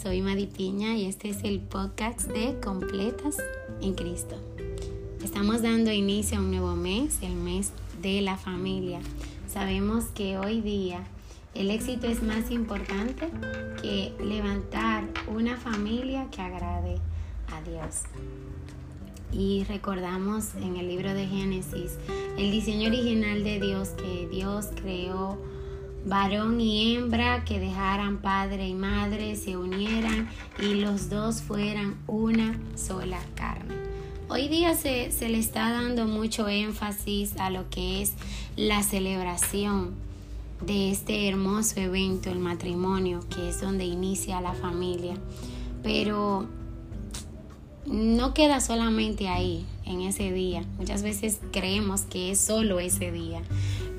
soy Madi Piña y este es el podcast de Completas en Cristo. Estamos dando inicio a un nuevo mes, el mes de la familia. Sabemos que hoy día el éxito es más importante que levantar una familia que agrade a Dios. Y recordamos en el libro de Génesis el diseño original de Dios que Dios creó varón y hembra que dejaran padre y madre, se unieran y los dos fueran una sola carne. Hoy día se, se, le está dando mucho énfasis a lo que es la celebración de este hermoso evento, el matrimonio, que es donde inicia la familia. Pero no queda solamente ahí, en ese día. Muchas veces creemos que es solo ese día,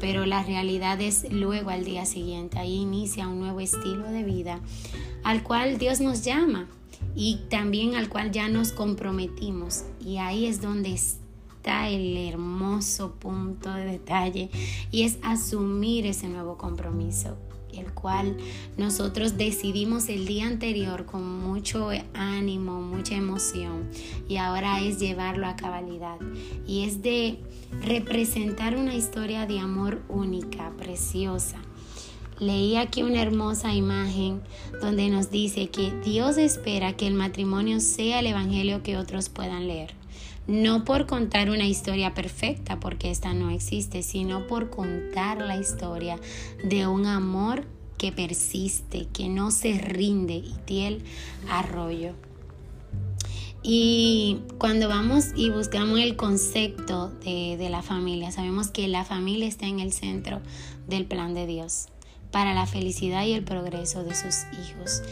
pero la realidad es luego al día siguiente. Ahí inicia un nuevo estilo de vida al cual Dios nos llama y también al cual ya nos comprometimos. Y ahí es donde está el hermoso punto de detalle y es asumir ese nuevo compromiso el cual nosotros decidimos el día anterior con mucho ánimo, mucha emoción y ahora es llevarlo a cabalidad y es de representar una historia de amor única, preciosa. Leí aquí una hermosa imagen donde nos dice que Dios espera que el matrimonio sea el evangelio que otros puedan leer no por contar una historia perfecta, porque esta no existe, sino por contar la historia de un amor que persiste, que no se rinde y tiene arroyo. Y cuando vamos y buscamos el concepto de, de la familia, sabemos que la familia está en el centro del plan de Dios para la felicidad y el progreso de sus hijos.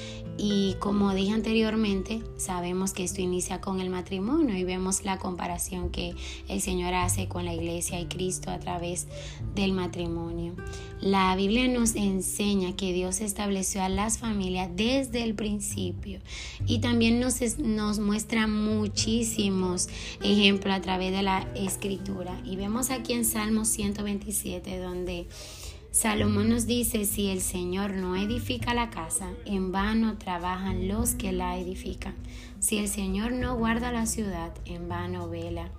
Y como dije anteriormente, sabemos que esto inicia con el matrimonio y vemos la comparación que el Señor hace con la iglesia y Cristo a través del matrimonio. La Biblia nos enseña que Dios estableció a las familias desde el principio y también nos, nos muestra muchísimos ejemplos a través de la escritura. Y vemos aquí en Salmo 127 donde Salomón nos dice, si el Señor no edifica la casa, en vano trabajan los que la edifican. Si el Señor no guarda la ciudad, en vano vela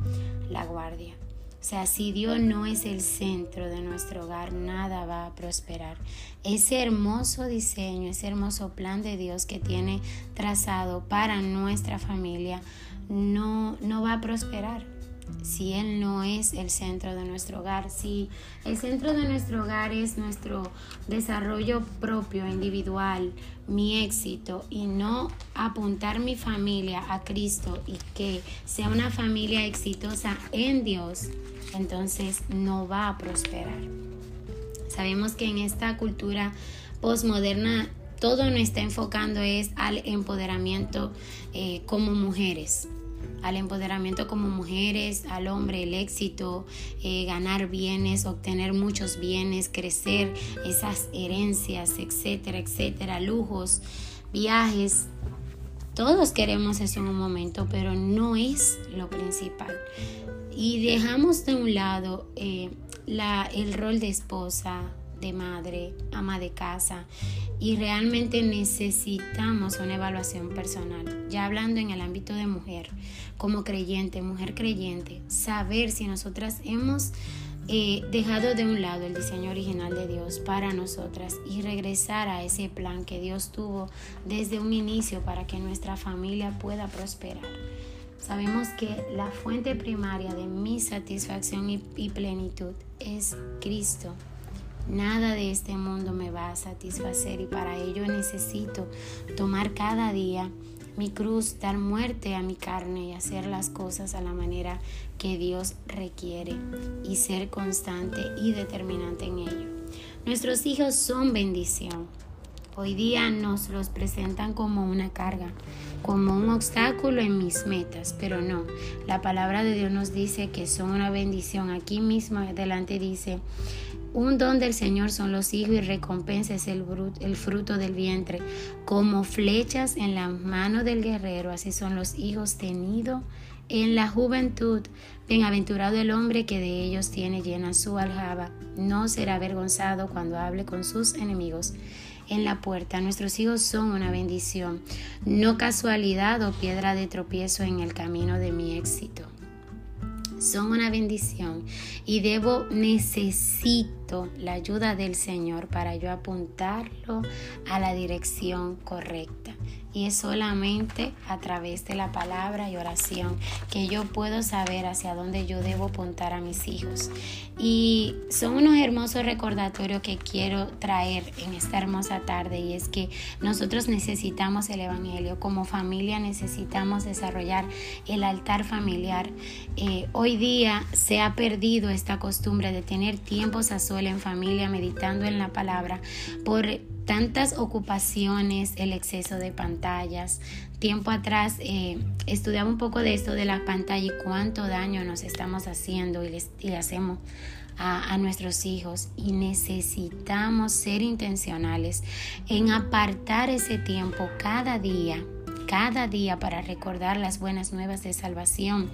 la guardia. O sea, si Dios no es el centro de nuestro hogar, nada va a prosperar. Ese hermoso diseño, ese hermoso plan de Dios que tiene trazado para nuestra familia, no, no va a prosperar si Él no es el centro de nuestro hogar, si el centro de nuestro hogar es nuestro desarrollo propio, individual, mi éxito y no apuntar mi familia a Cristo y que sea una familia exitosa en Dios, entonces no va a prosperar. Sabemos que en esta cultura postmoderna todo nos está enfocando es al empoderamiento eh, como mujeres al empoderamiento como mujeres, al hombre, el éxito, eh, ganar bienes, obtener muchos bienes, crecer, esas herencias, etcétera, etcétera, lujos, viajes. Todos queremos eso en un momento, pero no es lo principal. Y dejamos de un lado eh, la, el rol de esposa, de madre, ama de casa y realmente necesitamos una evaluación personal. Ya hablando en el ámbito de mujer, como creyente, mujer creyente, saber si nosotras hemos eh, dejado de un lado el diseño original de Dios para nosotras y regresar a ese plan que Dios tuvo desde un inicio para que nuestra familia pueda prosperar. Sabemos que la fuente primaria de mi satisfacción y plenitud es Cristo Nada de este mundo me va a satisfacer y para ello necesito tomar cada día mi cruz, dar muerte a mi carne y hacer las cosas a la manera que Dios requiere y ser constante y determinante en ello. Nuestros hijos son bendición. Hoy día nos los presentan como una carga, como un obstáculo en mis metas, pero no. La palabra de Dios nos dice que son una bendición. Aquí mismo adelante dice, un don del Señor son los hijos y recompensa es el, el, fruto del vientre. Como flechas en la mano del guerrero, así son los hijos tenidos en la juventud. Bienaventurado el hombre que de ellos tiene llena su aljaba. No será avergonzado cuando hable con sus enemigos. En la puerta. Nuestros hijos son una bendición, no casualidad o piedra de tropiezo en el camino de mi éxito son una bendición y debo, necesito la ayuda del Señor para yo apuntarlo a la dirección correcta y es solamente a través de la palabra y oración que yo puedo saber hacia dónde yo debo apuntar a mis hijos. Y son unos hermosos recordatorios que quiero traer en esta hermosa tarde y es que nosotros necesitamos el Evangelio, como familia necesitamos desarrollar el altar familiar. Eh, hoy día se ha perdido esta costumbre de tener tiempos a sol en familia meditando en la palabra por tantas ocupaciones, el exceso de pantallas. Tiempo atrás eh, estudiaba un poco de esto de la pantalla y cuánto daño nos estamos haciendo y, le hacemos a, nuestros hijos y necesitamos ser intencionales en apartar ese tiempo cada día cada día para recordar las buenas nuevas de salvación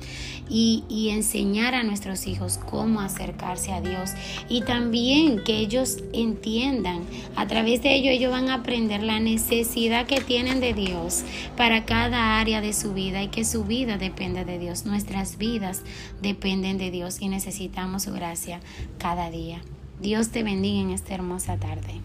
y, enseñar a nuestros hijos cómo acercarse a Dios y también que ellos entiendan, a través de ello ellos van a aprender la necesidad que tienen de Dios para cada área de su vida y que su vida depende de Dios, nuestras vidas dependen de Dios y necesitamos su gracia cada día. Dios te bendiga en esta hermosa tarde.